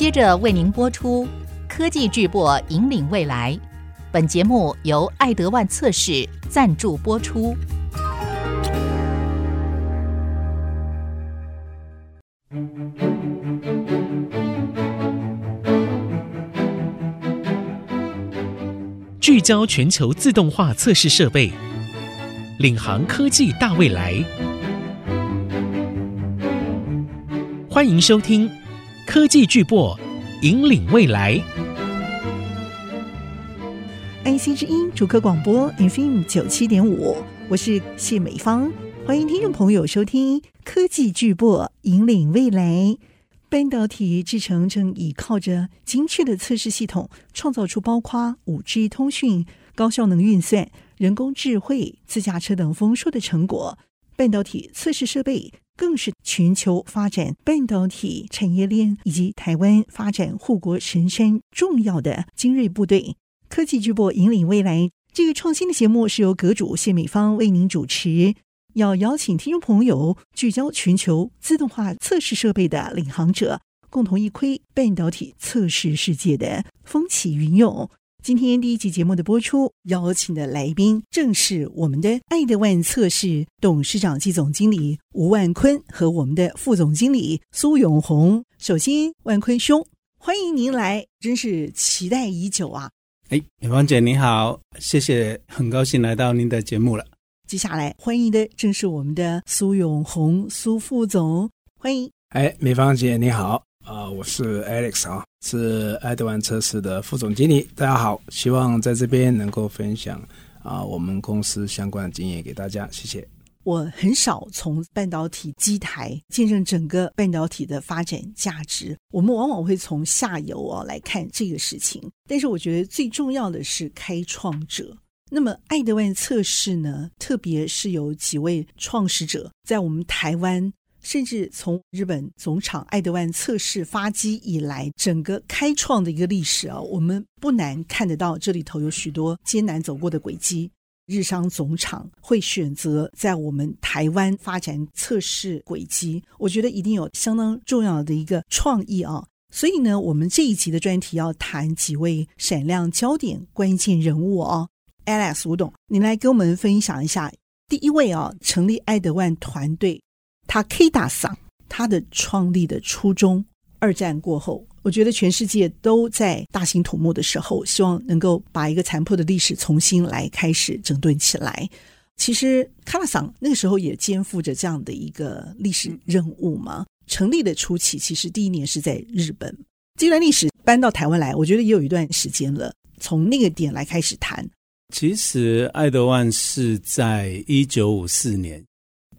接着为您播出《科技巨擘引领未来》。本节目由爱德万测试赞助播出。聚焦全球自动化测试设备，领航科技大未来。欢迎收听《科技巨擘引领未来》。，AC 之音主客广播 FM 九七点五，我是谢美芳，欢迎听众朋友收听《科技巨擘引领未来》。半导体制成正倚靠着精确的测试系统，创造出包括五 G 通讯、高效能运算、人工智慧、自驾车等丰硕的成果。半导体测试设备更是全球发展半导体产业链以及台湾发展护国神山重要的精锐部队。科技巨擘引领未来，这个创新的节目是由阁主谢美芳为您主持。要邀请听众朋友聚焦全球自动化测试设备的领航者，共同一窥半导体测试世界的风起云涌。今天第一集节目的播出，邀请的来宾正是我们的爱德万测试董事长暨总经理吴万坤和我们的副总经理苏永红。首先，万坤兄，欢迎您来，真是期待已久啊！哎，美芳姐您好，谢谢，很高兴来到您的节目了。接下来欢迎的正是我们的苏永红苏副总，欢迎。哎，美芳姐你好啊、我是 Alex 啊，是爱德万测试的副总经理。大家好，希望在这边能够分享啊、我们公司相关的经验给大家，谢谢。我很少从半导体机台见证整个半导体的发展价值，我们往往会从下游啊来看这个事情，但是我觉得最重要的是开创者。那么，爱德万测试呢，特别是有几位创始者，在我们台湾，甚至从日本总厂爱德万测试发机以来，整个开创的一个历史啊，我们不难看得到这里头有许多艰难走过的轨迹。日商总厂会选择在我们台湾发展测试轨迹，我觉得一定有相当重要的一个创意啊。所以呢，我们这一集的专题要谈几位闪亮焦点关键人物啊。Alex 吴董，你来给我们分享一下第一位啊，成立爱德万团队，Takeda 桑，他的创立的初衷。二战过后，我觉得全世界都在大兴土木的时候，希望能够把一个残破的历史重新来开始整顿起来。其实卡拉桑那个时候也肩负着这样的一个历史任务嘛。成立的初期，其实第一年是在日本，这段历史搬到台湾来，我觉得也有一段时间了。从那个点来开始谈。其实，爱德万是在一九五四年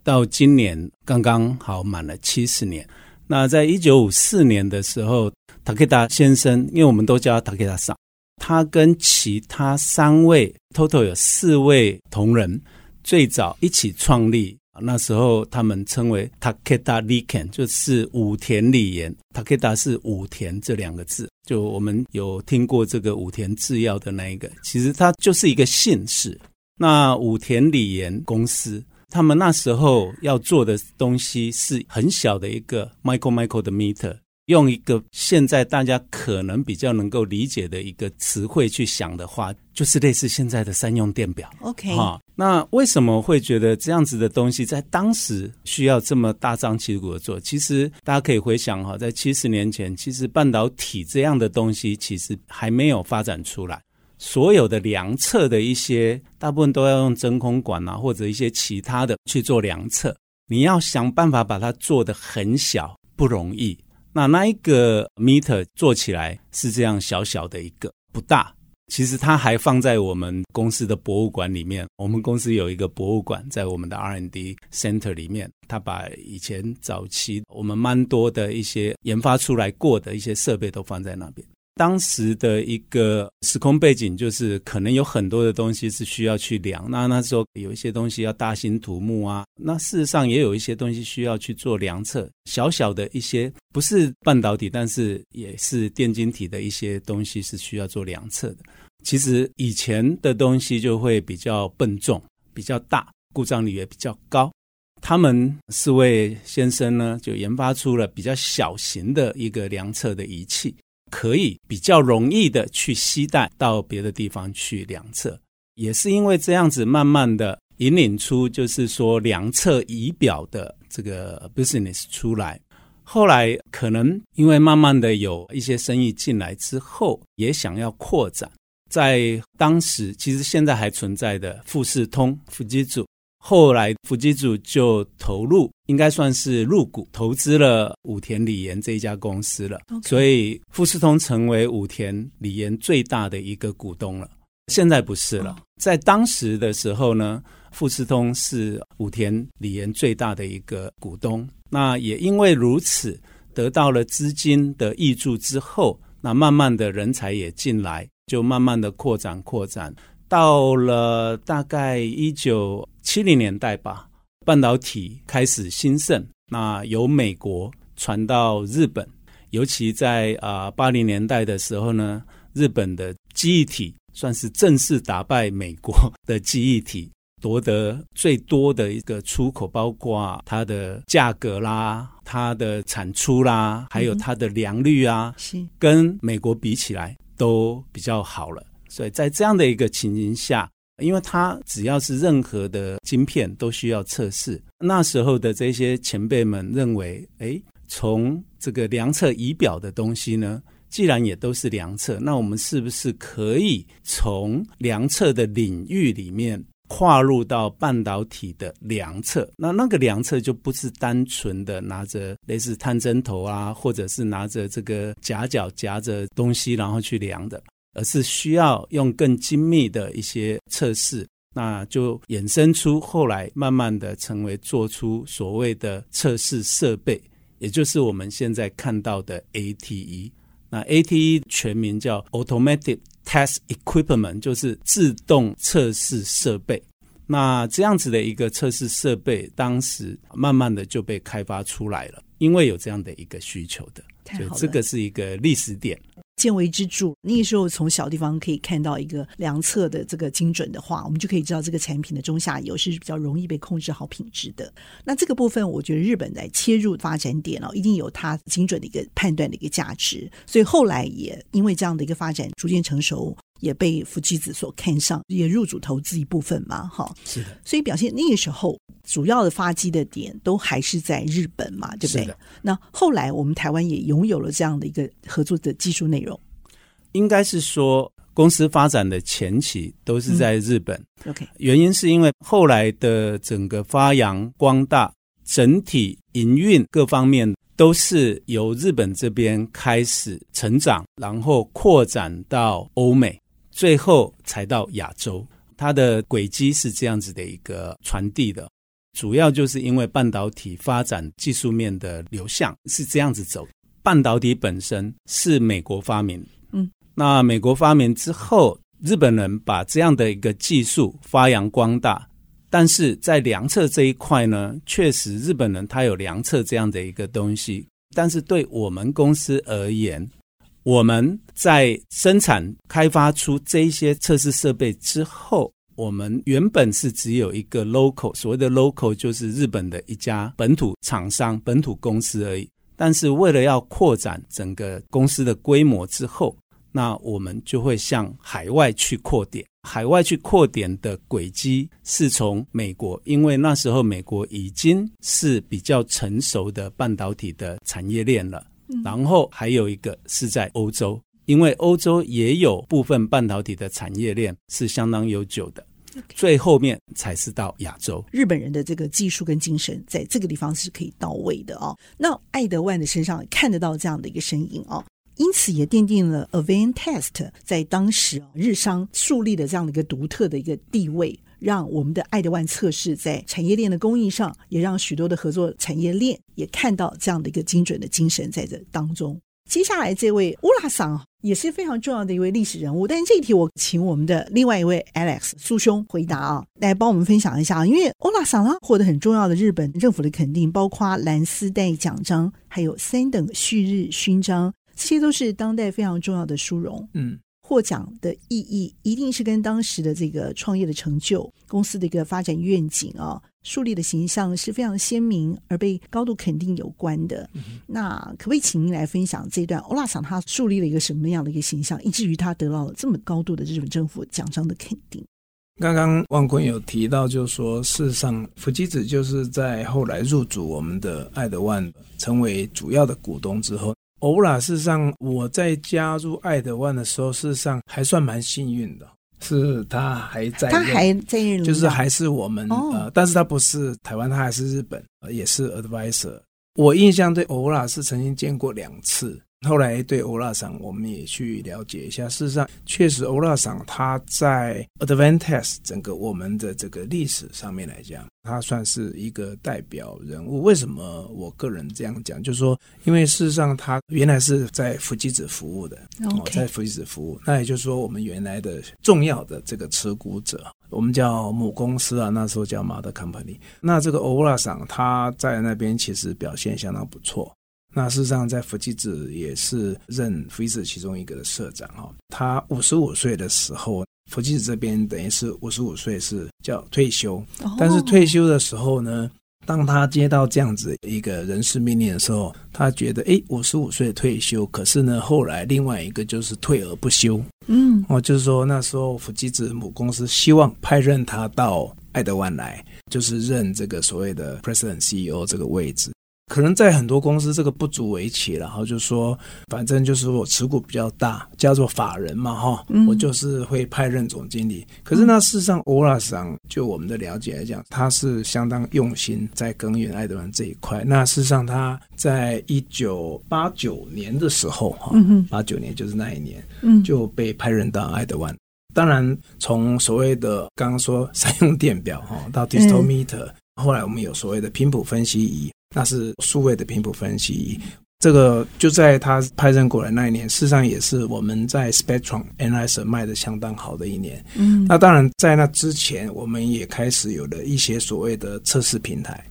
到今年刚刚好满了七十年。那在一九五四年的时候，塔克达先生，因为我们都叫他塔克达桑，他跟其他三位，total 有四位同仁，最早一起创立。那时候他们称为 Takeda l i k e n 就是武田理研。Takeda 是武田这两个字，就我们有听过这个武田制药的那一个，其实它就是一个姓氏。那武田理研公司，他们那时候要做的东西是很小的一个 micro micro 的 meter。用一个现在大家可能比较能够理解的一个词汇去想的话，就是类似现在的三用电表。OK，哈，那为什么会觉得这样子的东西在当时需要这么大张旗鼓的做？其实大家可以回想哈，在七十年前，其实半导体这样的东西其实还没有发展出来，所有的量测的一些大部分都要用真空管啊，或者一些其他的去做量测，你要想办法把它做得很小，不容易。那那一个 meter 做起来是这样小小的一个不大，其实它还放在我们公司的博物馆里面。我们公司有一个博物馆在我们的 R&D center 里面，它把以前早期我们蛮多的一些研发出来过的一些设备都放在那边。当时的一个时空背景就是，可能有很多的东西是需要去量。那那时候有一些东西要大兴土木啊，那事实上也有一些东西需要去做量测。小小的一些不是半导体，但是也是电晶体的一些东西是需要做量测的。其实以前的东西就会比较笨重、比较大，故障率也比较高。他们四位先生呢，就研发出了比较小型的一个量测的仪器，可以比较容易的去携带到别的地方去量测。也是因为这样子，慢慢的引领出就是说量测仪表的这个 business 出来。后来可能因为慢慢的有一些生意进来之后，也想要扩展。在当时，其实现在还存在的富士通、富基组。后来，富基组就投入，应该算是入股投资了武田理研这一家公司了。所以，富士通成为武田理研最大的一个股东了。现在不是了。Oh. 在当时的时候呢，富士通是武田理研最大的一个股东。那也因为如此，得到了资金的挹注之后，那慢慢的人才也进来，就慢慢的扩展扩展。到了大概一九七零年代吧，半导体开始兴盛。那由美国传到日本，尤其在啊八零年代的时候呢，日本的记忆体算是正式打败美国的记忆体，夺得最多的一个出口，包括它的价格啦、它的产出啦，还有它的良率啊，是跟美国比起来都比较好了。所以在这样的一个情形下，因为它只要是任何的晶片都需要测试，那时候的这些前辈们认为，哎，从这个量测仪表的东西呢，既然也都是量测，那我们是不是可以从量测的领域里面跨入到半导体的量测？那那个量测就不是单纯的拿着类似探针头啊，或者是拿着这个夹角夹着东西然后去量的。而是需要用更精密的一些测试，那就衍生出后来慢慢的成为做出所谓的测试设备，也就是我们现在看到的 ATE。那 ATE 全名叫 Automatic Test Equipment，就是自动测试设备。那这样子的一个测试设备，当时慢慢的就被开发出来了，因为有这样的一个需求的，所以这个是一个历史点。见微知著，那个时候从小地方可以看到一个量测的这个精准的话，我们就可以知道这个产品的中下游是比较容易被控制好品质的。那这个部分，我觉得日本来切入发展点哦，一定有它精准的一个判断的一个价值。所以后来也因为这样的一个发展逐渐成熟，也被夫妻子所看上，也入主投资一部分嘛，哈。是的。所以表现那个时候主要的发迹的点都还是在日本嘛，对不对？那后来我们台湾也拥有了这样的一个合作的技术内容。应该是说，公司发展的前期都是在日本。嗯、OK，原因是因为后来的整个发扬光大，整体营运各方面都是由日本这边开始成长，然后扩展到欧美，最后才到亚洲。它的轨迹是这样子的一个传递的，主要就是因为半导体发展技术面的流向是这样子走。半导体本身是美国发明。嗯那美国发明之后，日本人把这样的一个技术发扬光大，但是在量测这一块呢，确实日本人他有量测这样的一个东西，但是对我们公司而言，我们在生产开发出这一些测试设备之后，我们原本是只有一个 local，所谓的 local 就是日本的一家本土厂商、本土公司而已，但是为了要扩展整个公司的规模之后。那我们就会向海外去扩点，海外去扩点的轨迹是从美国，因为那时候美国已经是比较成熟的半导体的产业链了。然后还有一个是在欧洲，因为欧洲也有部分半导体的产业链是相当悠久的。最后面才是到亚洲。日本人的这个技术跟精神在这个地方是可以到位的哦。那爱德万的身上看得到这样的一个身影哦。因此也奠定了 Advantest 在当时日商树立的这样的一个独特的一个地位，让我们的爱德万测试在产业链的供应上，也让许多的合作产业链也看到这样的一个精准的精神在这当中。接下来这位乌拉桑也是非常重要的一位历史人物，但是这一题我请我们的另外一位 Alex 苏兄回答啊，来帮我们分享一下，因为乌拉桑呢获得很重要的日本政府的肯定，包括蓝丝带奖章，还有三等旭日勋章。这些都是当代非常重要的殊荣。嗯，获奖的意义，一定是跟当时的这个创业的成就、公司的一个发展愿景啊，树立的形象是非常鲜明而被高度肯定有关的。嗯、那可不可以请您来分享这段欧拉桑他树立了一个什么样的一个形象，以至于他得到了这么高度的日本政府奖章的肯定？刚刚万坤有提到，就是说，事实上，福基子就是在后来入主我们的爱德万，成为主要的股东之后，欧拉事实上我在加入爱德万的时候，事实上还算蛮幸运的，是他还在，他还在任，就是还是我们、哦、呃，但是他不是台湾，他还是日本，也是 advisor。我印象对欧拉是曾经见过两次。后来对欧拉桑，我们也去了解一下。事实上，确实欧拉桑它在 Advantest 整个我们的这个历史上面来讲，它算是一个代表人物。为什么我个人这样讲？就是说，因为事实上他原来是在福基子服务的.哦，在福基子服务。那也就是说，我们原来的重要的这个持股者，我们叫母公司啊，那时候叫 Mother Company。那这个欧拉桑他在那边其实表现相当不错。那事实上，在福基子也是任福基子其中一个的社长哈。他五十五岁的时候，福基子这边等于是五十五岁是叫退休，但是退休的时候呢，当他接到这样子一个人事命令的时候，他觉得哎，五十五岁退休，可是呢，后来另外一个就是退而不休，嗯，哦，就是说那时候福基子母公司希望派任他到爱德湾来，就是任这个所谓的 President CEO 这个位置。可能在很多公司这个不足为奇，然后就说，反正就是我持股比较大，叫做法人嘛，哈、嗯，我就是会派任总经理。可是那事实上，欧拉桑就我们的了解来讲，他是相当用心在耕耘爱德万这一块。那事实上，他在一九八九年的时候，哈，八九年就是那一年，嗯，就被派任到爱德万。当然，从所谓的刚刚说三用电表，哈，到 Distometer，后来我们有所谓的频谱分析仪。那是数位的频谱分析，这个就在他派任过来那一年，事实上也是我们在 Spectrum Analyzer 卖的相当好的一年。嗯，那当然在那之前，我们也开始有了一些所谓的测试平台，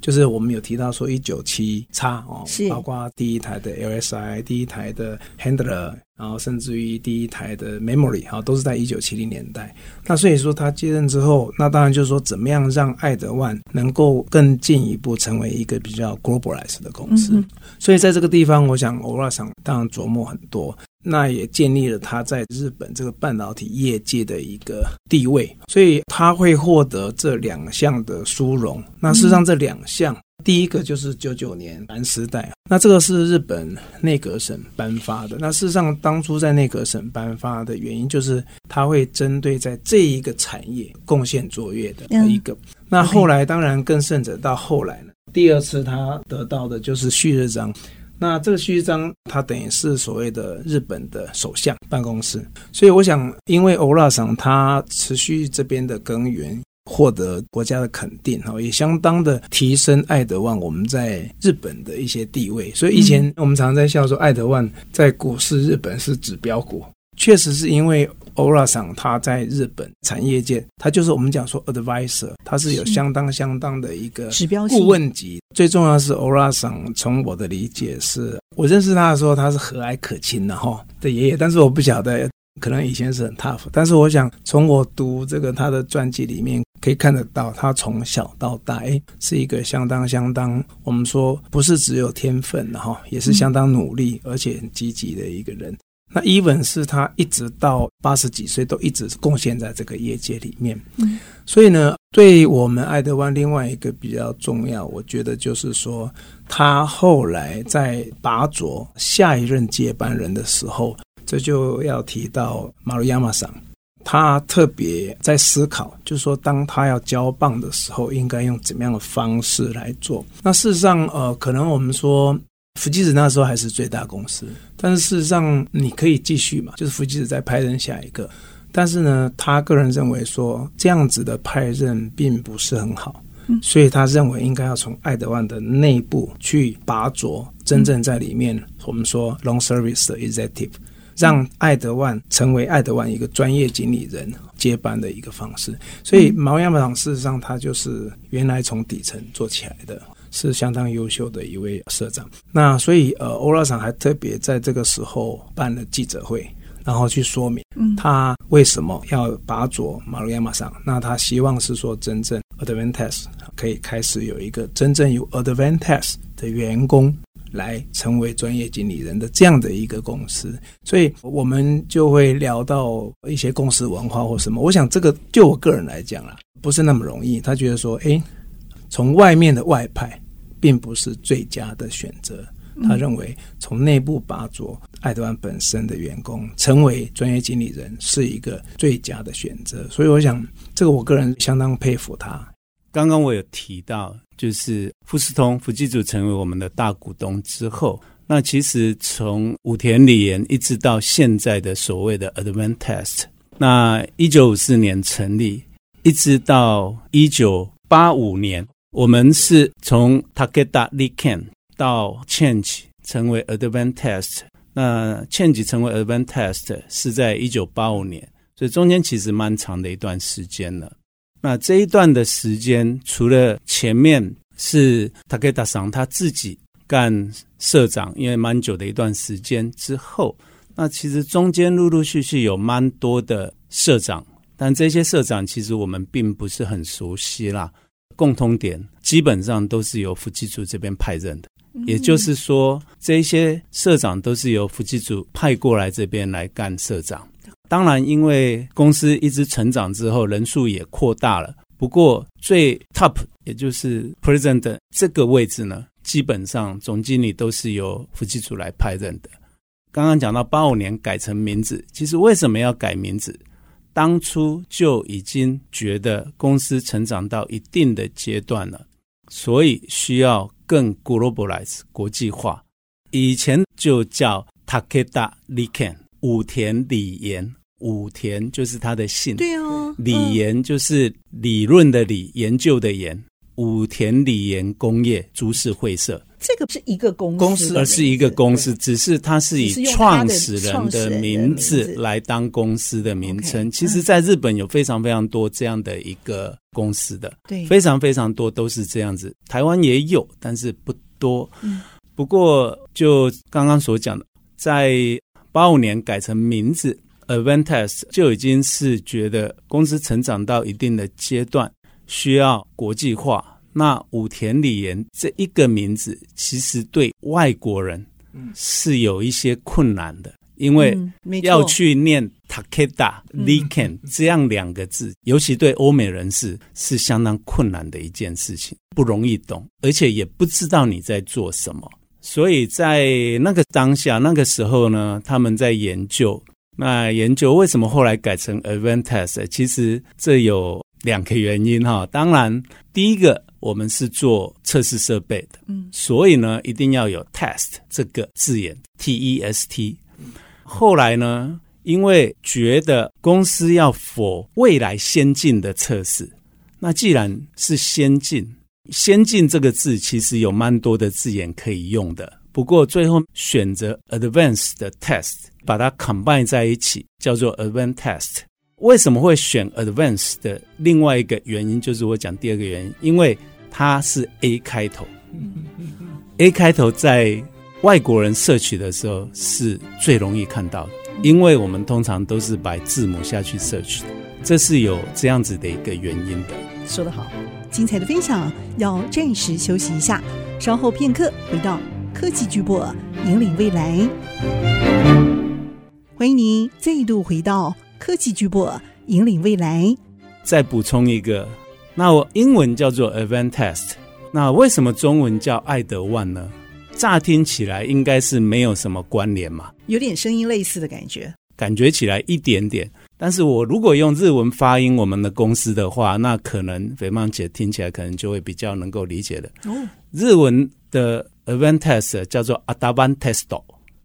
就是我们有提到说一九七叉哦，包括第一台的 LSI，第一台的 Handler。然后甚至于第一台的 memory 哈，都是在一九七零年代。那所以说他接任之后，那当然就是说怎么样让爱德万能够更进一步成为一个比较 globalized 的公司。嗯、所以在这个地方，我想欧拉想当然琢磨很多，那也建立了他在日本这个半导体业界的一个地位。所以他会获得这两项的殊荣。那事实上这两项。嗯第一个就是九九年蓝丝带，那这个是日本内阁省颁发的。那事实上，当初在内阁省颁发的原因，就是他会针对在这一个产业贡献卓越的一个。嗯、那后来当然更甚者，到后来呢，第二次他得到的就是旭日章。那这个旭章，它等于是所谓的日本的首相办公室。所以我想，因为欧拉桑他持续这边的耕耘。获得国家的肯定，哈，也相当的提升爱德万我们在日本的一些地位。所以以前我们常常在笑说，爱德万在股市日本是指标股，确实是因为欧拉桑他在日本产业界，他就是我们讲说 advisor，他是有相当相当的一个指标顾问级。最重要的是欧拉桑，从我的理解是，我认识他的时候，他是和蔼可亲的哈的爷爷，但是我不晓得。可能以前是很 tough，但是我想从我读这个他的传记里面可以看得到，他从小到大，哎，是一个相当相当，我们说不是只有天分的哈，也是相当努力而且很积极的一个人。那 even 是他一直到八十几岁都一直贡献在这个业界里面。嗯，所以呢，对我们爱德湾另外一个比较重要，我觉得就是说，他后来在拔擢下一任接班人的时候。这就要提到马鲁亚马桑，他特别在思考，就是说，当他要交棒的时候，应该用怎么样的方式来做。那事实上，呃，可能我们说福基子那时候还是最大公司，但是事实上你可以继续嘛，就是福基子在派任下一个。但是呢，他个人认为说这样子的派任并不是很好，所以他认为应该要从爱德万的内部去拔擢真正在里面，我们说 long service 的 executive。让爱德万成为爱德万一个专业经理人接班的一个方式，所以毛亚马场事实上他就是原来从底层做起来的，是相当优秀的一位社长。那所以呃，欧拉桑还特别在这个时候办了记者会，然后去说明，他为什么要拔擢马路亚马桑。那他希望是说，真正 Advantest 可以开始有一个真正有 Advantest 的员工来成为专业经理人的这样的一个公司。所以我们就会聊到一些公司文化或什么。我想这个就我个人来讲啦，不是那么容易。他觉得说，诶，从外面的外派并不是最佳的选择。他认为从内部拔擢爱德万本身的员工成为专业经理人是一个最佳的选择，所以我想这个我个人相当佩服他。刚刚我有提到，就是富士通福基组成为我们的大股东之后，那其实从武田理研一直到现在的所谓的 Advantest，那一九五四年成立，一直到一九八五年，我们是从 Takeda l i k e n 到 Change 成为 Advantest，那 Change 成为 Advantest 是在一九八五年，所以中间其实蛮长的一段时间了。那这一段的时间，除了前面是 Takeda 上他自己干社长，因为蛮久的一段时间之后，那其实中间陆陆续续有蛮多的社长，但这些社长其实我们并不是很熟悉啦。共通点基本上都是由福基组这边派任的。也就是说，这些社长都是由福基组派过来这边来干社长。当然，因为公司一直成长之后，人数也扩大了。不过，最 top 也就是 president 这个位置呢，基本上总经理都是由福基组来派任的。刚刚讲到八五年改成名字，其实为什么要改名字？当初就已经觉得公司成长到一定的阶段了，所以需要。更 globalize 国际化，以前就叫 Takeda Riken 武田李研，武田就是他的姓，对哦，李研就是理论的理，研究的研，武田理研工业株式会社。这个是一个公司，公司而是一个公司，只是它是以创始人的名字来当公司的名称。其实，在日本有非常非常多这样的一个公司的，对，非常非常多都是这样子。台湾也有，但是不多。不过，就刚刚所讲的，在八五年改成名字 Advantest 就已经是觉得公司成长到一定的阶段，需要国际化。那武田理研这一个名字，其实对外国人是有一些困难的，因为要去念 Takeda Liken 这样两个字，尤其对欧美人士是相当困难的一件事情，不容易懂，而且也不知道你在做什么。所以在那个当下，那个时候呢，他们在研究，那研究为什么后来改成 Advantest，其实这有两个原因哈。当然，第一个。我们是做测试设备的，嗯，所以呢，一定要有 test 这个字眼，T E S T。后来呢，因为觉得公司要 for 未来先进的测试，那既然是先进，先进这个字其实有蛮多的字眼可以用的。不过最后选择 advanced 的 test，把它 combine 在一起，叫做 Advantest。为什么会选 advanced 的另外一个原因，就是我讲第二个原因，因为。它是 A 开头，A 开头在外国人摄取的时候是最容易看到的，因为我们通常都是把字母下去摄取的，这是有这样子的一个原因的。说得好，精彩的分享要暂时休息一下，稍后片刻回到科技巨擘引领未来，欢迎您再度回到科技巨擘引领未来。再补充一个。那我英文叫做 Advantest，那为什么中文叫爱德万呢？乍听起来应该是没有什么关联嘛，有点声音类似的感觉，感觉起来一点点。但是我如果用日文发音我们的公司的话，那可能肥胖姐听起来可能就会比较能够理解的。哦，日文的 Advantest 叫做 Advantesto。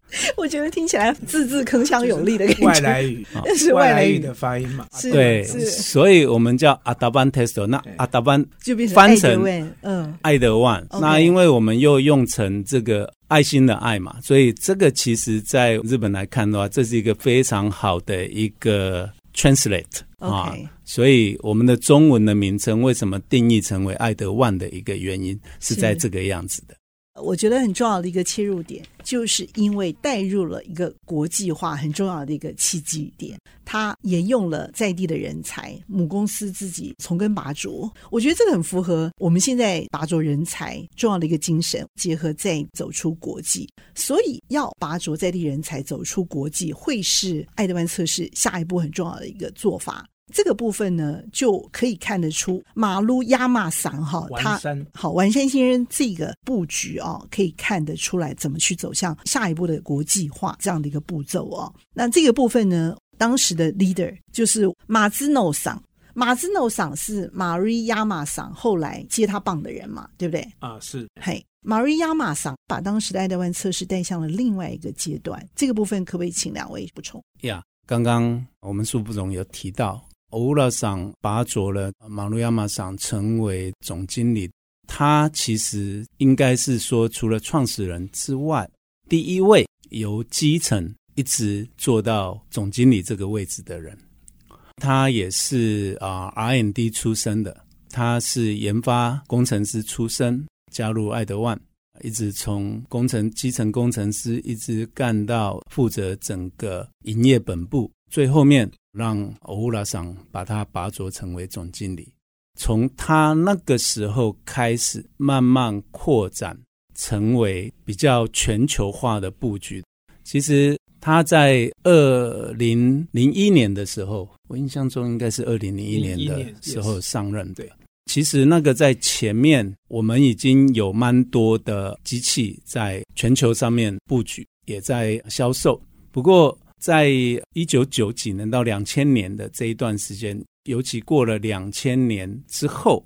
我觉得听起来字字铿锵有力的感觉。外来语，那 是外来语的发音嘛？对，所以我们叫阿达班 test。那阿达班就变成翻成嗯，爱德万。那因为我们又用成这个爱心的爱嘛，所以这个其实在日本来看的话，这是一个非常好的一个 translate 啊。所以我们的中文的名称为什么定义成为爱德万的一个原因是在这个样子的。我觉得很重要的一个切入点，就是因为带入了一个国际化很重要的一个契机点，它沿用了在地的人才，母公司自己从根拔擢。我觉得这个很符合我们现在拔擢人才重要的一个精神，结合再走出国际。所以要拔擢在地人才走出国际，会是爱德万测试下一步很重要的一个做法。这个部分呢，就可以看得出马路亚马桑哈，他好完善先生这个布局哦，可以看得出来怎么去走向下一步的国际化这样的一个步骤哦。那这个部分呢，当时的 leader 就是马兹诺桑，马兹诺桑是马瑞亚马桑后来接他棒的人嘛，对不对？啊，是。嘿，马瑞亚马桑把当时的爱德万测试带向了另外一个阶段。这个部分可不可以请两位补充？呀，刚刚我们苏副总有提到。欧拉桑拔擢了马路亚马桑成为总经理，他其实应该是说，除了创始人之外，第一位由基层一直做到总经理这个位置的人。他也是啊 R&D 出身的，他是研发工程师出身，加入爱德万，一直从工程基层工程师一直干到负责整个营业本部，最后面。让欧拉桑把他拔擢成为总经理，从他那个时候开始，慢慢扩展成为比较全球化的布局。其实他在二零零一年的时候，我印象中应该是二零零一年的时候上任的。其实那个在前面，我们已经有蛮多的机器在全球上面布局，也在销售。不过，在一九九几年到两千年的这一段时间，尤其过了两千年之后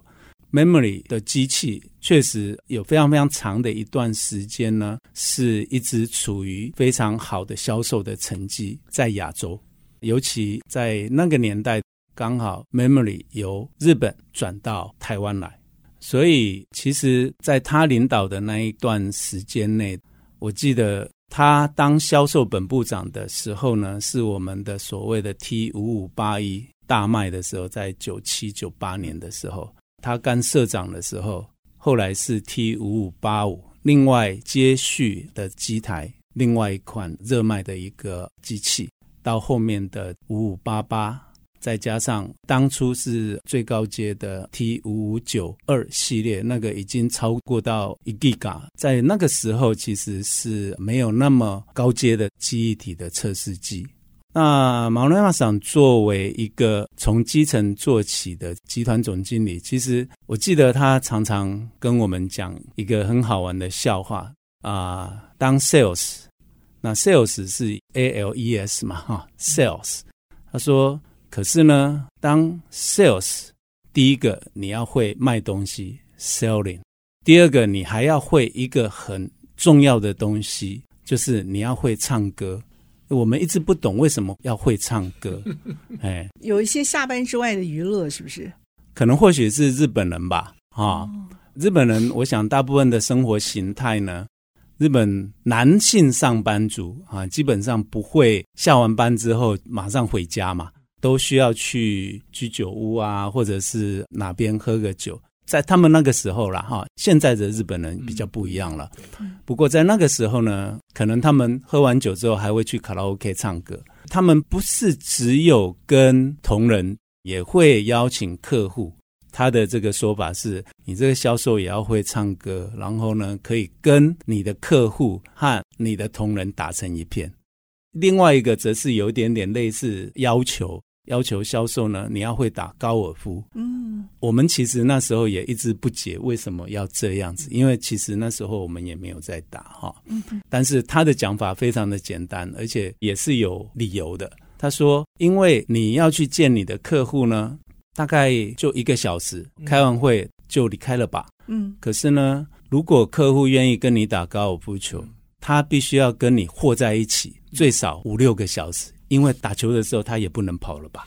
，memory 的机器确实有非常非常长的一段时间呢，是一直处于非常好的销售的成绩在亚洲。尤其在那个年代，刚好 memory 由日本转到台湾来，所以其实在他领导的那一段时间内，我记得。他当销售本部长的时候呢，是我们的所谓的 T 五五八一大卖的时候，在九七九八年的时候，他干社长的时候，后来是 T 五五八五，另外接续的机台，另外一款热卖的一个机器，到后面的五五八八。再加上当初是最高阶的 T 五五九二系列，那个已经超过到一 Giga，在那个时候其实是没有那么高阶的记忆体的测试机。那马路亚马桑作为一个从基层做起的集团总经理，其实我记得他常常跟我们讲一个很好玩的笑话啊，当 Sales，那 Sales 是 A L E S 嘛，哈，Sales，他说。可是呢，当 sales，第一个你要会卖东西，selling；第二个你还要会一个很重要的东西，就是你要会唱歌。我们一直不懂为什么要会唱歌，哎，有一些下班之外的娱乐，是不是？可能或许是日本人吧，啊、哦，日本人，我想大部分的生活形态呢，日本男性上班族啊，基本上不会下完班之后马上回家嘛。都需要去居酒屋啊，或者是哪边喝个酒，在他们那个时候了，哈，现在的日本人比较不一样了。不过在那个时候呢，可能他们喝完酒之后还会去卡拉 OK 唱歌。他们不是只有跟同仁，也会邀请客户。他的这个说法是：你这个销售也要会唱歌，然后呢，可以跟你的客户和你的同仁打成一片。另外一个则是有一点点类似要求。要求销售呢，你要会打高尔夫。嗯，我们其实那时候也一直不解为什么要这样子，因为其实那时候我们也没有在打哈。嗯，但是他的讲法非常的简单，而且也是有理由的。他说，因为你要去见你的客户呢，大概就一个小时，开完会就离开了吧。嗯，可是呢，如果客户愿意跟你打高尔夫球，他必须要跟你和在一起，最少五六个小时。因为打球的时候他也不能跑了吧？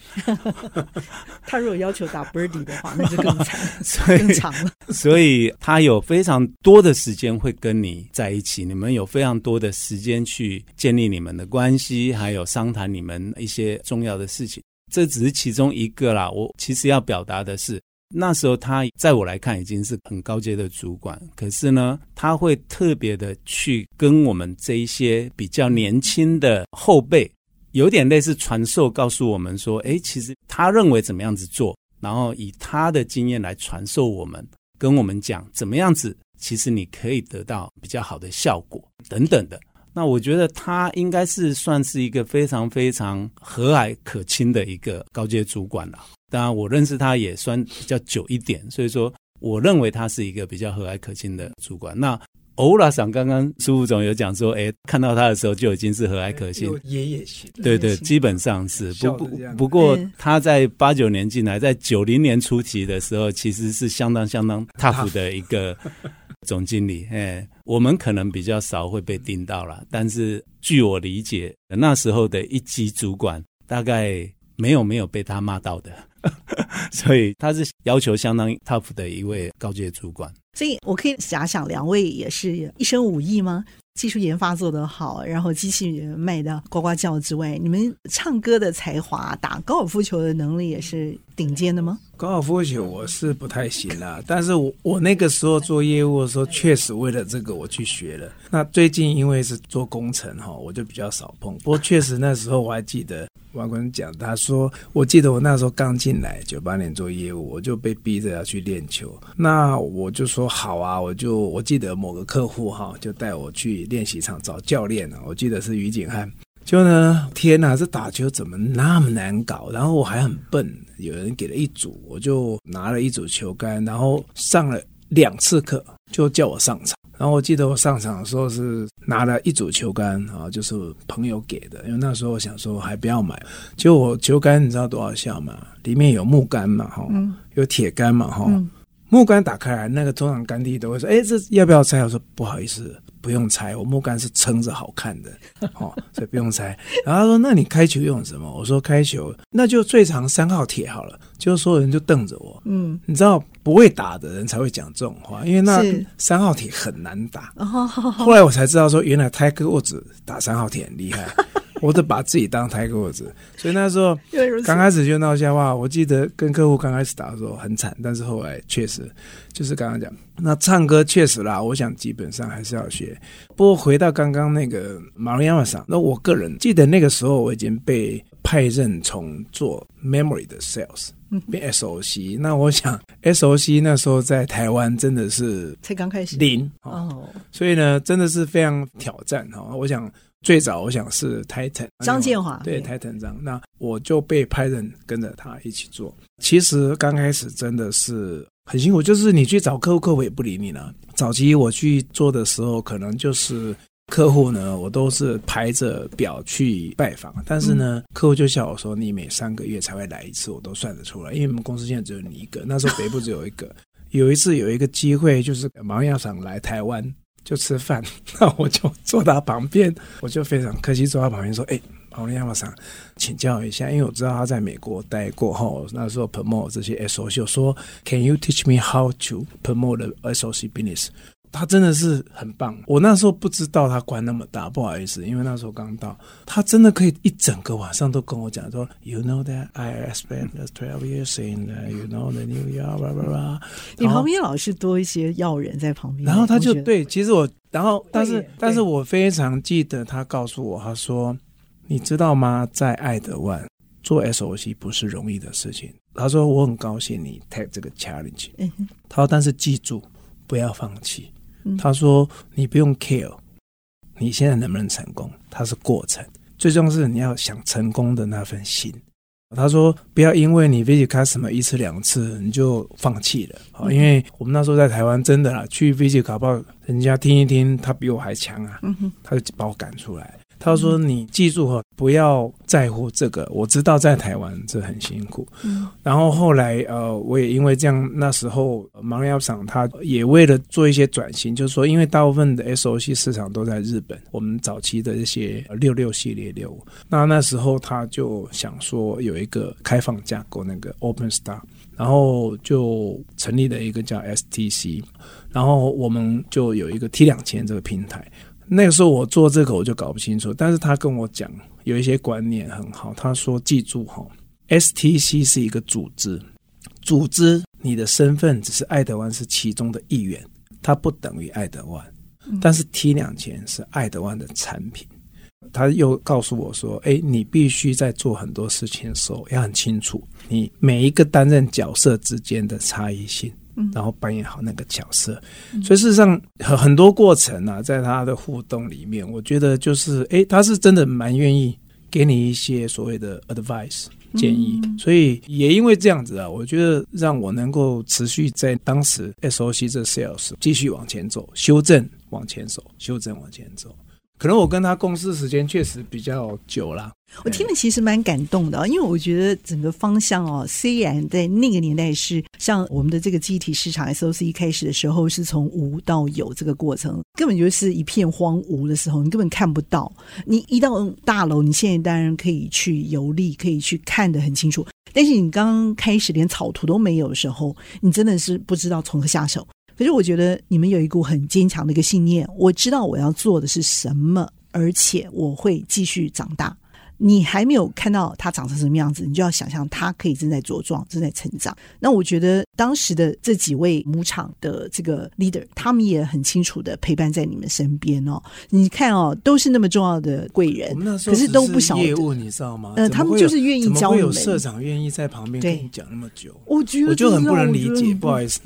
他如果要求打 birdie 的话，那就更惨，所以更长了。所以他有非常多的时间会跟你在一起，你们有非常多的时间去建立你们的关系，还有商谈你们一些重要的事情。这只是其中一个啦。我其实要表达的是，那时候他在我来看已经是很高阶的主管，可是呢，他会特别的去跟我们这一些比较年轻的后辈，有点类似传授，告诉我们说，诶，其实他认为怎么样子做，然后以他的经验来传授我们，跟我们讲怎么样子，其实你可以得到比较好的效果等等的。那我觉得他应该是算是一个非常非常和蔼可亲的一个高阶主管了。当然，我认识他也算比较久一点，所以说我认为他是一个比较和蔼可亲的主管。那欧拉桑刚刚苏副总有讲说，哎，看到他的时候就已经是和蔼可亲，爷爷型，对对，基本上是。不不不过他在八九年进来，在九零年初期的时候，其实是相当相当 tough 的一个。总经理，哎，我们可能比较少会被盯到了，但是据我理解，那时候的一级主管大概没有没有被他骂到的，所以他是要求相当 tough 的一位高阶主管。所以我可以假想，两位也是一身武艺吗？技术研发做得好，然后机器人卖的呱呱叫之外，你们唱歌的才华、打高尔夫球的能力也是顶尖的吗？高尔夫球我是不太行啦，但是我我那个时候做业务的时候，确实为了这个我去学了。那最近因为是做工程哈，我就比较少碰。不过确实那时候我还记得。王官讲，他说：“我记得我那时候刚进来，九八年做业务，我就被逼着要去练球。那我就说好啊，我就我记得某个客户哈，就带我去练习场找教练了。我记得是于景汉。就呢，天哪，这打球怎么那么难搞？然后我还很笨，有人给了一组，我就拿了一组球杆，然后上了两次课，就叫我上场。”然后我记得我上场的时候是拿了一组球杆啊，就是朋友给的，因为那时候我想说还不要买。结果我球杆你知道多少下吗？里面有木杆嘛，哈、嗯，有铁杆嘛，哈、嗯。木杆打开来，那个中场杆地都会说：“哎，这要不要拆？”我说：“不好意思。”不用猜，我木杆是撑着好看的，哦，所以不用猜。然后他说：“那你开球用什么？”我说：“开球那就最长三号铁好了。”就所有人就瞪着我。嗯，你知道不会打的人才会讲这种话，因为那三号铁很难打。后来我才知道说，原来泰戈沃兹打三号铁很厉害。我都把自己当泰戈沃兹，所以那时候刚开始就闹笑话。我记得跟客户刚开始打的时候很惨，但是后来确实就是刚刚讲，那唱歌确实啦，我想基本上还是要学。不过回到刚刚那个马龙亚马桑，那我个人记得那个时候我已经被派任从做 memory 的 sales 变 SOC。那我想 SOC 那时候在台湾真的是才刚开始零哦，所以呢真的是非常挑战哈。我想。最早我想是 Titan 张建华，对 Titan 张，那我就被派人跟着他一起做。其实刚开始真的是很辛苦，就是你去找客户，客户也不理你了。早期我去做的时候，可能就是客户呢，我都是排着表去拜访，但是呢，客户就笑我说：“你每三个月才会来一次，我都算得出来，因为我们公司现在只有你一个，那时候北部只有一个。有一次有一个机会，就是毛药厂来台湾。”就吃饭，那我就坐他旁边，我就非常客气坐他旁边说：“哎，奥利亚马桑，请教一下，因为我知道他在美国待过后，那时候 promote 这些 SOC，说 Can you teach me how to promote the SOC business？” 他真的是很棒，我那时候不知道他官那么大，不好意思，因为那时候刚到。他真的可以一整个晚上都跟我讲说，You know that I spent twelve years in the, you know the New blah。你旁边老是多一些要人在旁边，然后他就对，其实我，然后但是但是我非常记得他告诉我，他说，你知道吗，在爱德万做 SOC 不是容易的事情。他说我很高兴你 take 这个 challenge，他说但是记住不要放弃。他说：“你不用 care，你现在能不能成功？它是过程，最重要是你要想成功的那份心。”他说：“不要因为你 visit customer 一次两次你就放弃了啊！因为我们那时候在台湾真的啦，去 visit 搞不好人家听一听，他比我还强啊，他就把我赶出来。”他说：“你记住哈，不要在乎这个。我知道在台湾这很辛苦。嗯，然后后来呃，我也因为这样，那时候芒药厂他也为了做一些转型，就是说，因为大部分的 SOC 市场都在日本，我们早期的一些六六系列六，那那时候他就想说有一个开放架构，那个 Open Star，然后就成立了一个叫 STC，然后我们就有一个 T 两千这个平台。”那个时候我做这个我就搞不清楚，但是他跟我讲有一些观念很好。他说：“记住哈，STC 是一个组织，组织你的身份只是爱德湾是其中的一员，它不等于爱德湾。但是 T 两千是爱德湾的产品。他又告诉我说：“哎，你必须在做很多事情的时候要很清楚，你每一个担任角色之间的差异性，然后扮演好那个角色。所以事实上很很多过程啊，在他的互动里面，我觉得就是，哎，他是真的蛮愿意给你一些所谓的 advice 建议。所以也因为这样子啊，我觉得让我能够持续在当时 SOC 这 sales 继续往前走，修正往前走，修正往前走。”可能我跟他共事时间确实比较久了，我听了其实蛮感动的，因为我觉得整个方向哦，虽然在那个年代是像我们的这个机体市场 SOC 一开始的时候是从无到有这个过程，根本就是一片荒芜的时候，你根本看不到。你一到大楼，你现在当然可以去游历，可以去看得很清楚，但是你刚开始连草图都没有的时候，你真的是不知道从何下手。可是我觉得你们有一股很坚强的一个信念，我知道我要做的是什么，而且我会继续长大。你还没有看到它长成什么样子，你就要想象它可以正在茁壮、正在成长。那我觉得当时的这几位母场的这个 leader，他们也很清楚的陪伴在你们身边哦。你看哦，都是那么重要的贵人，可是都不晓得业务，你知道吗？呃，他们就是愿意教你们。有社长愿意在旁边跟你讲那么久？我觉得我就很不能理解，不好意思。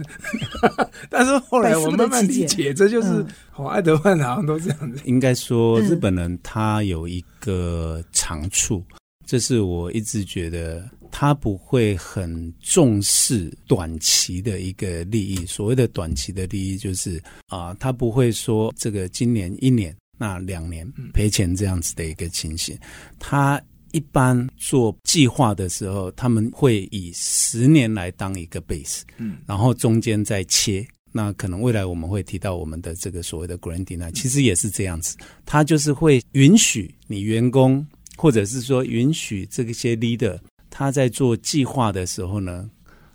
但是后来我慢慢理解，这就是。好，爱德曼好像都这样子。应该说，日本人他有一个长处，这是我一直觉得他不会很重视短期的一个利益。所谓的短期的利益，就是啊，他不会说这个今年一年，那两年赔钱这样子的一个情形。他一般做计划的时候，他们会以十年来当一个 base，嗯，然后中间再切。那可能未来我们会提到我们的这个所谓的 Grand Design，其实也是这样子，他就是会允许你员工，或者是说允许这些 leader，他在做计划的时候呢，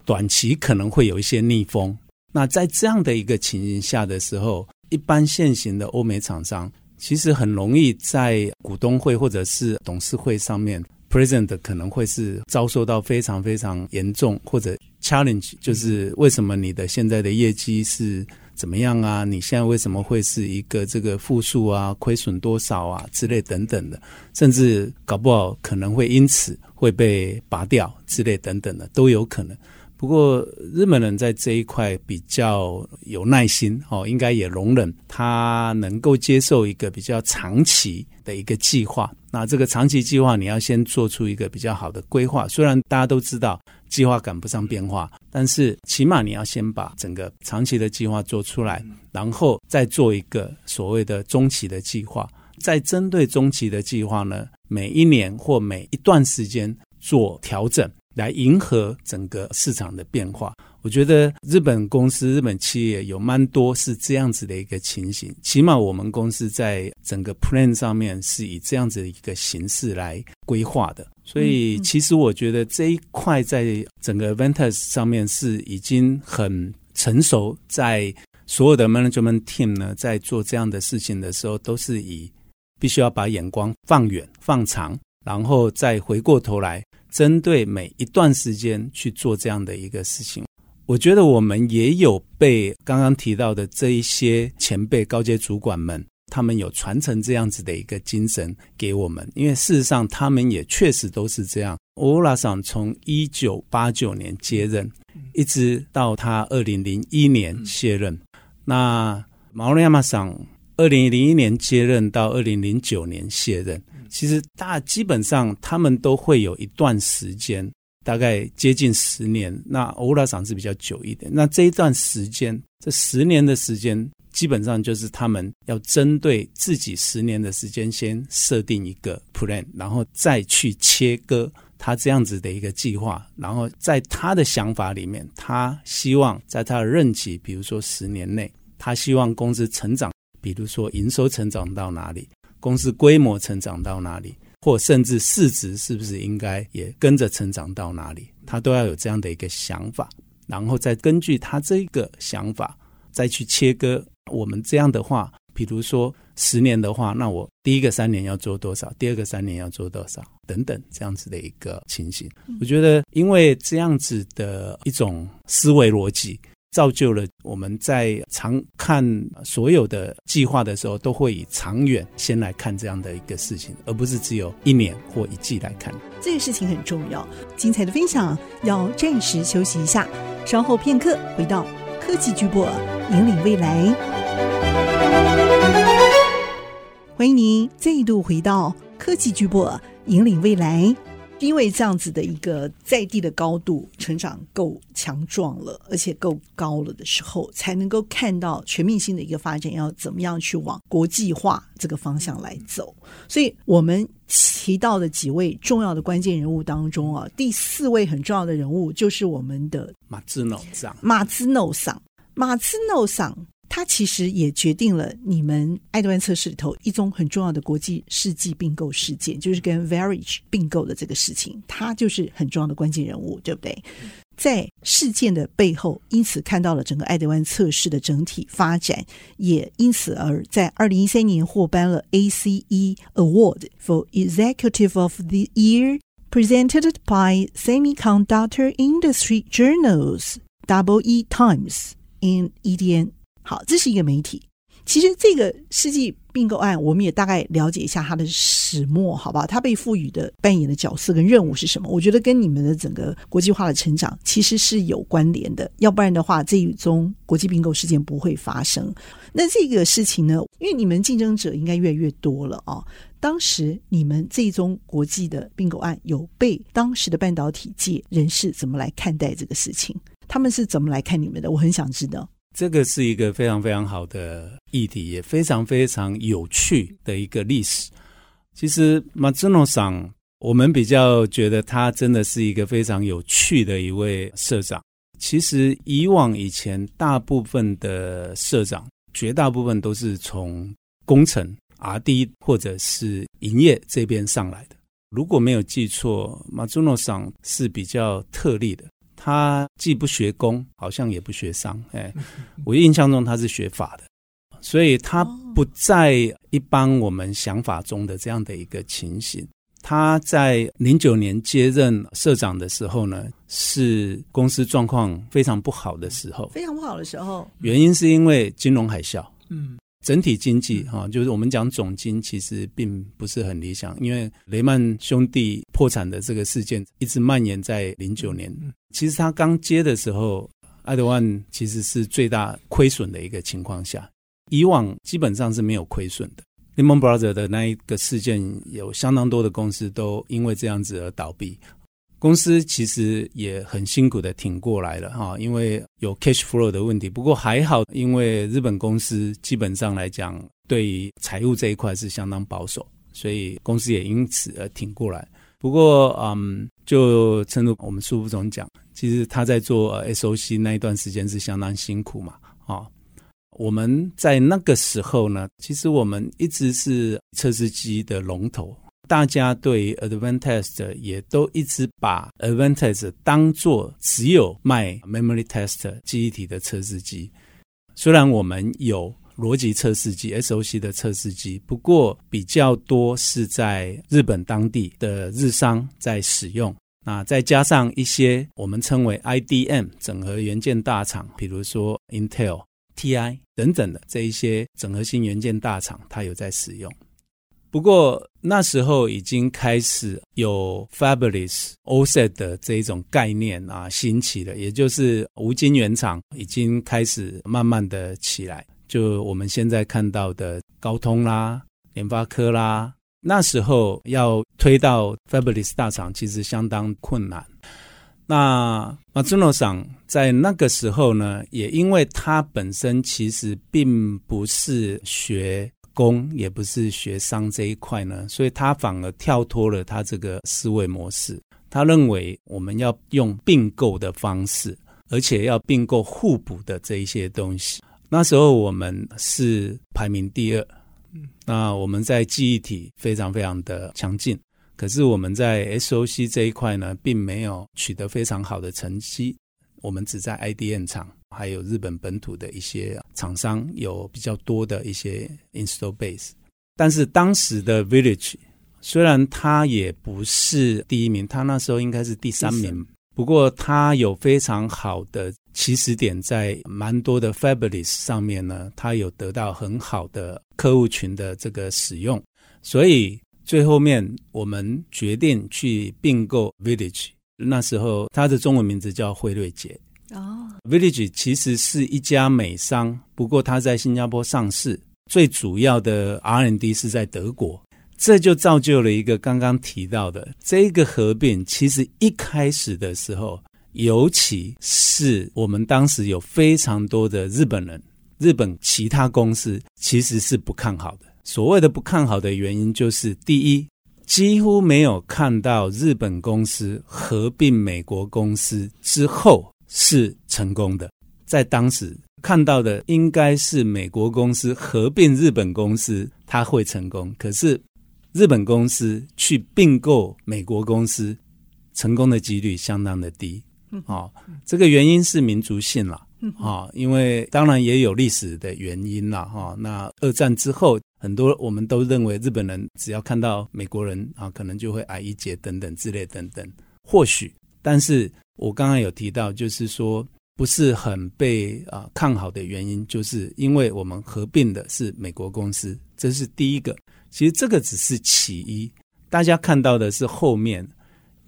短期可能会有一些逆风。那在这样的一个情形下的时候，一般现行的欧美厂商其实很容易在股东会或者是董事会上面 present 可能会是遭受到非常非常严重或者。Challenge 就是为什么你的现在的业绩是怎么样啊？你现在为什么会是一个这个负数啊？亏损多少啊？之类等等的，甚至搞不好可能会因此会被拔掉之类等等的都有可能。不过日本人在这一块比较有耐心哦，应该也容忍他能够接受一个比较长期的一个计划。那这个长期计划你要先做出一个比较好的规划。虽然大家都知道计划赶不上变化，但是起码你要先把整个长期的计划做出来，然后再做一个所谓的中期的计划。再针对中期的计划呢，每一年或每一段时间做调整。来迎合整个市场的变化，我觉得日本公司、日本企业有蛮多是这样子的一个情形。起码我们公司在整个 plan 上面是以这样子的一个形式来规划的。所以，其实我觉得这一块在整个 Ventus 上面是已经很成熟，在所有的 management team 呢，在做这样的事情的时候，都是以必须要把眼光放远、放长，然后再回过头来。针对每一段时间去做这样的一个事情，我觉得我们也有被刚刚提到的这一些前辈、高阶主管们，他们有传承这样子的一个精神给我们。因为事实上，他们也确实都是这样。欧拉桑从一九八九年接任，一直到他二零零一年卸任。那毛利亚马桑二零零一年接任到二零零九年卸任。其实大基本上他们都会有一段时间，大概接近十年。那欧拉长是比较久一点。那这一段时间，这十年的时间，基本上就是他们要针对自己十年的时间，先设定一个 plan，然后再去切割他这样子的一个计划。然后在他的想法里面，他希望在他的任期，比如说十年内，他希望公司成长，比如说营收成长到哪里。公司规模成长到哪里，或甚至市值是不是应该也跟着成长到哪里，他都要有这样的一个想法，然后再根据他这个想法再去切割。我们这样的话，比如说十年的话，那我第一个三年要做多少，第二个三年要做多少，等等这样子的一个情形。我觉得，因为这样子的一种思维逻辑。造就了我们在常看所有的计划的时候，都会以长远先来看这样的一个事情，而不是只有一年或一季来看。这个事情很重要。精彩的分享要暂时休息一下，稍后片刻回到科技巨播，引领未来。欢迎您再度回到科技巨擘，引领未来。因为这样子的一个在地的高度成长够强壮了，而且够高了的时候，才能够看到全面性的一个发展要怎么样去往国际化这个方向来走。所以，我们提到的几位重要的关键人物当中啊，第四位很重要的人物就是我们的马兹诺桑。马兹诺桑，马兹诺桑。它其实也决定了你们爱德万测试里头一宗很重要的国际世纪并购事件，就是跟 Verage 并购的这个事情，它就是很重要的关键人物，对不对？在事件的背后，因此看到了整个爱德万测试的整体发展，也因此而在二零一三年获颁了 ACE Award for Executive of the Year presented by Semiconductor Industry Journals Double E Times in EDN。好，这是一个媒体。其实这个世纪并购案，我们也大概了解一下它的始末，好吧？它被赋予的扮演的角色跟任务是什么？我觉得跟你们的整个国际化的成长其实是有关联的。要不然的话，这一宗国际并购事件不会发生。那这个事情呢？因为你们竞争者应该越来越多了啊。当时你们这一宗国际的并购案，有被当时的半导体界人士怎么来看待这个事情？他们是怎么来看你们的？我很想知道。这个是一个非常非常好的议题，也非常非常有趣的一个历史。其实马兹诺桑，我们比较觉得他真的是一个非常有趣的一位社长。其实以往以前，大部分的社长，绝大部分都是从工程 R&D 或者是营业这边上来的。如果没有记错，马兹诺桑是比较特例的。他既不学工，好像也不学商，哎，我印象中他是学法的，所以他不在一般我们想法中的这样的一个情形。他在零九年接任社长的时候呢，是公司状况非常不好的时候，非常不好的时候，原因是因为金融海啸，嗯。整体经济哈，就是我们讲总经，其实并不是很理想，因为雷曼兄弟破产的这个事件一直蔓延在零九年。其实他刚接的时候，爱德万其实是最大亏损的一个情况下，以往基本上是没有亏损的。Lehman Brothers 的那一个事件，有相当多的公司都因为这样子而倒闭。公司其实也很辛苦的挺过来了哈，因为有 cash flow 的问题。不过还好，因为日本公司基本上来讲，对于财务这一块是相当保守，所以公司也因此而挺过来。不过，嗯，就正如我们苏副总讲，其实他在做 SOC 那一段时间是相当辛苦嘛，啊，我们在那个时候呢，其实我们一直是测试机的龙头。大家对 Advantest 也都一直把 Advantest 当做只有卖 Memory Test 记忆体的测试机。虽然我们有逻辑测试机 SOC 的测试机，不过比较多是在日本当地的日商在使用。那再加上一些我们称为 IDM 整合元件大厂，比如说 Intel、TI 等等的这一些整合性元件大厂，它有在使用。不过那时候已经开始有 Fabless OSAT 的这一种概念啊兴起了，也就是无晶圆厂已经开始慢慢的起来。就我们现在看到的高通啦、联发科啦，那时候要推到 Fabulous 大厂其实相当困难。那马兹诺桑在那个时候呢，也因为他本身其实并不是学。工也不是学商这一块呢，所以他反而跳脱了他这个思维模式。他认为我们要用并购的方式，而且要并购互补的这一些东西。那时候我们是排名第二，那我们在记忆体非常非常的强劲，可是我们在 SOC 这一块呢，并没有取得非常好的成绩。我们只在 IDM 厂，还有日本本土的一些厂商有比较多的一些 install base。但是当时的 Village 虽然它也不是第一名，它那时候应该是第三名。不过它有非常好的起始点，在蛮多的 Fabulous 上面呢，它有得到很好的客户群的这个使用。所以最后面我们决定去并购 Village。那时候他的中文名字叫惠瑞杰。哦，Village 其实是一家美商，不过它在新加坡上市。最主要的 R&D 是在德国，这就造就了一个刚刚提到的这个合并。其实一开始的时候，尤其是我们当时有非常多的日本人，日本其他公司其实是不看好的。所谓的不看好的原因，就是第一，几乎没有看到日本公司合并美国公司之后是成功的，在当时。看到的应该是美国公司合并日本公司，它会成功。可是日本公司去并购美国公司，成功的几率相当的低。哦，这个原因是民族性了。啊，因为当然也有历史的原因了。哈，那二战之后，很多我们都认为日本人只要看到美国人啊，可能就会矮一截等等之类等等。或许，但是我刚刚有提到，就是说。不是很被啊看好的原因，就是因为我们合并的是美国公司，这是第一个。其实这个只是其一，大家看到的是后面，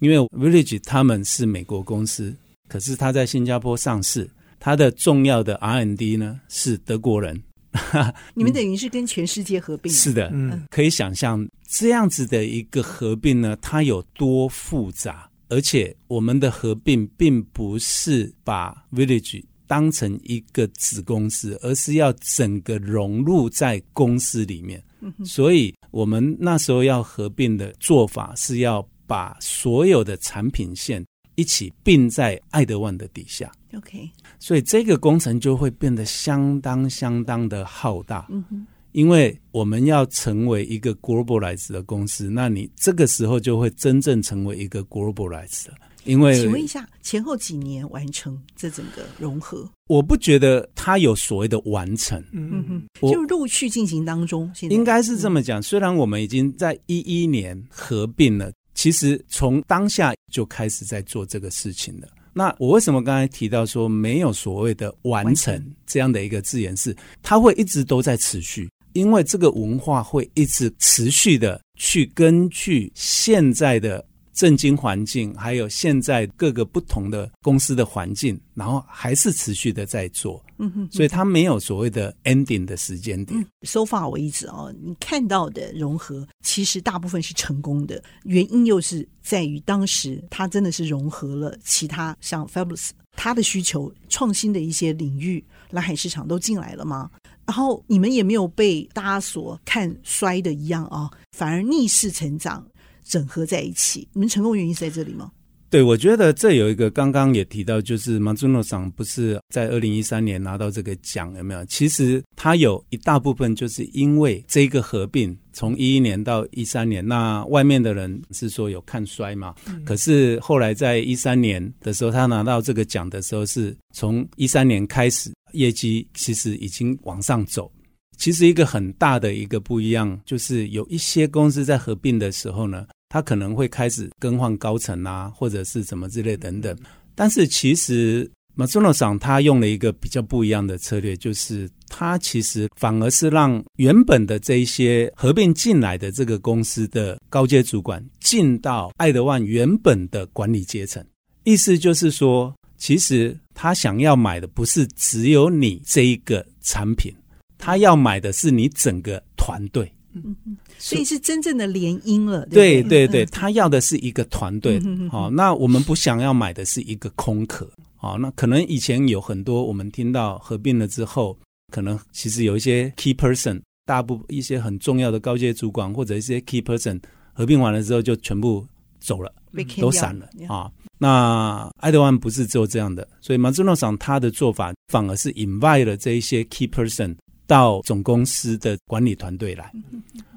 因为 Village 他们是美国公司，可是他在新加坡上市，他的重要的 R&D 呢是德国人。你们等于是跟全世界合并？是的，嗯，可以想象这样子的一个合并呢，它有多复杂。而且我们的合并并不是把 Village 当成一个子公司，而是要整个融入在公司里面。所以，我们那时候要合并的做法是要把所有的产品线一起并在爱德万的底下。OK，所以这个工程就会变得相当相当的浩大。嗯哼。因为我们要成为一个 globalized 的公司，那你这个时候就会真正成为一个 globalized 的。因为，请问一下，前后几年完成这整个融合？我不觉得它有所谓的完成，嗯哼，就陆续进行当中。现在应该是这么讲，虽然我们已经在一一年合并了，其实从当下就开始在做这个事情了。那我为什么刚才提到说没有所谓的完成这样的一个字眼是，它会一直都在持续。因为这个文化会一直持续的去根据现在的政经环境，还有现在各个不同的公司的环境，然后还是持续的在做。嗯哼，所以它没有所谓的 ending 的时间点。So far 为止哦，你看到的融合其实大部分是成功的，原因又是在于当时它真的是融合了其他像 Fabulous 它的需求、创新的一些领域，蓝海市场都进来了吗？然后你们也没有被大家所看衰的一样啊，反而逆势成长，整合在一起。你们成功原因是在这里吗？对，我觉得这有一个刚刚也提到，就是马祖诺桑不是在二零一三年拿到这个奖有没有？其实他有一大部分就是因为这个合并，从一一年到一三年，那外面的人是说有看衰嘛？嗯、可是后来在一三年的时候，他拿到这个奖的时候，是从一三年开始。业绩其实已经往上走，其实一个很大的一个不一样，就是有一些公司在合并的时候呢，它可能会开始更换高层啊，或者是什么之类等等。但是其实马祖诺桑他用了一个比较不一样的策略，就是他其实反而是让原本的这一些合并进来的这个公司的高阶主管进到爱德万原本的管理阶层，意思就是说。其实他想要买的不是只有你这一个产品，他要买的是你整个团队。嗯嗯，所以是真正的联姻了。对对对，他要的是一个团队。好，那我们不想要买的是一个空壳。好，那可能以前有很多我们听到合并了之后，可能其实有一些 key person，大部一些很重要的高阶主管或者一些 key person 合并完了之后就全部走了，都散了啊。那爱德万不是只有这样的，所以马祖诺桑他的做法反而是 invite 了这一些 key person 到总公司的管理团队来，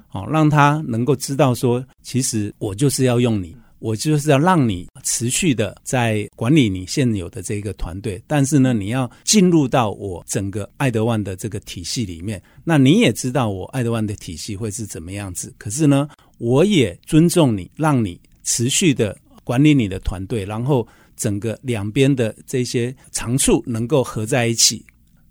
好让他能够知道说，其实我就是要用你，我就是要让你持续的在管理你现有的这个团队，但是呢，你要进入到我整个爱德万的这个体系里面。那你也知道我爱德万的体系会是怎么样子，可是呢，我也尊重你，让你持续的管理你的团队，然后整个两边的这些长处能够合在一起。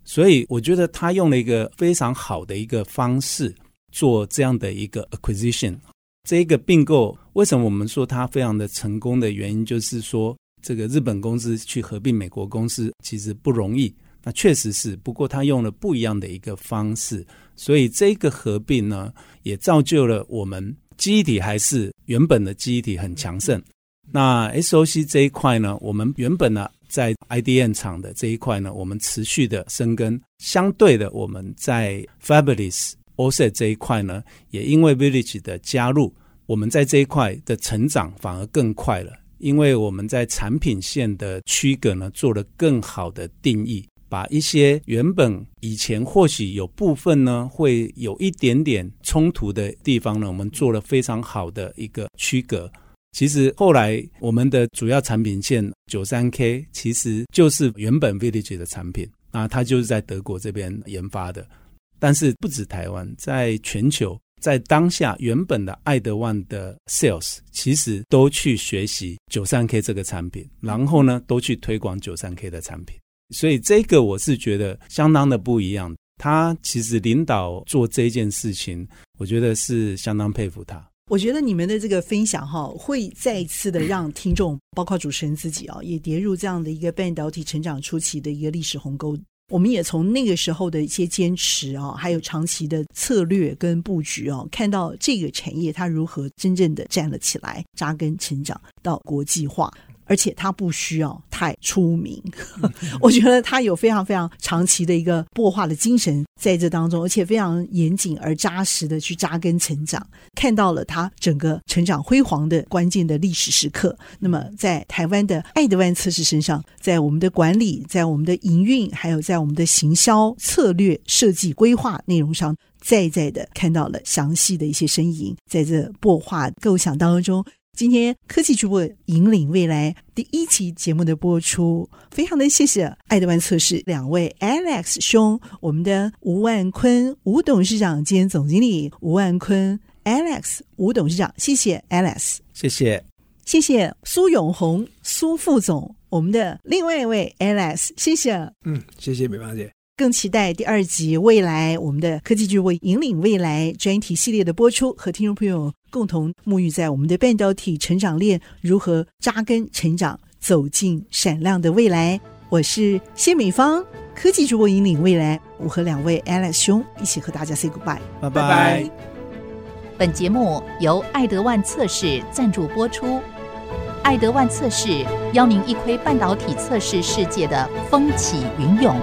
所以我觉得他用了一个非常好的一个方式做这样的一个 acquisition。这一个并购为什么我们说它非常的成功的原因，就是说这个日本公司去合并美国公司其实不容易。那确实是，不过他用了不一样的一个方式，所以这个合并呢，也造就了我们记忆体还是原本的记忆体很强盛。那 SOC 这一块呢，我们原本呢。在 IDM 厂的这一块呢，我们持续的深耕。相对的，我们在 Fabulous OSAT 这一块呢，也因为 Village 的加入，我们在这一块的成长反而更快了。因为我们在产品线的区隔呢，做了更好的定义，把一些原本以前或许有部分呢，会有一点点冲突的地方呢，我们做了非常好的一个区隔。其实后来我们的主要产品线九三 K 其实就是原本 Village 的产品啊，它就是在德国这边研发的。但是不止台湾，在全球，在当下原本的爱德万的 Sales 其实都去学习九三 K 这个产品，然后呢都去推广九三 K 的产品。所以这个我是觉得相当的不一样。他其实领导做这件事情，我觉得是相当佩服他。我觉得你们的这个分享哈，会再一次的让听众，包括主持人自己啊，也跌入这样的一个半导体成长初期的一个历史鸿沟。我们也从那个时候的一些坚持啊，还有长期的策略跟布局啊，看到这个产业它如何真正的站了起来，扎根成长到国际化。而且他不需要太出名，我觉得他有非常非常长期的一个擘画的精神在这当中，而且非常严谨而扎实的去扎根成长，看到了他整个成长辉煌的关键的历史时刻。那么在台湾的爱德万测试身上，在我们的管理，在我们的营运，还有在我们的行销策略设计规划内容上，再再的看到了详细的一些身影，在这擘画构想当中。今天科技主播引领未来第一期节目的播出，非常的谢谢爱德万测试两位 Alex 兄，我们的吴万坤吴董事长兼总经理吴万坤 Alex 吴董事长，谢谢 Alex，谢谢，谢谢苏永红苏副总，我们的另外一位 Alex，谢谢，嗯，谢谢美芳姐。更期待第二集未来我们的科技巨擘引领未来专题系列的播出，和听众朋友共同沐浴在我们的半导体成长链如何扎根成长，走进闪亮的未来。我是谢美芳，科技巨擘引领未来，我和两位 Alex 兄一起和大家 say goodbye，拜拜。本节目由爱德万测试赞助播出，爱德万测试邀您一窥半导体测试世界的风起云涌。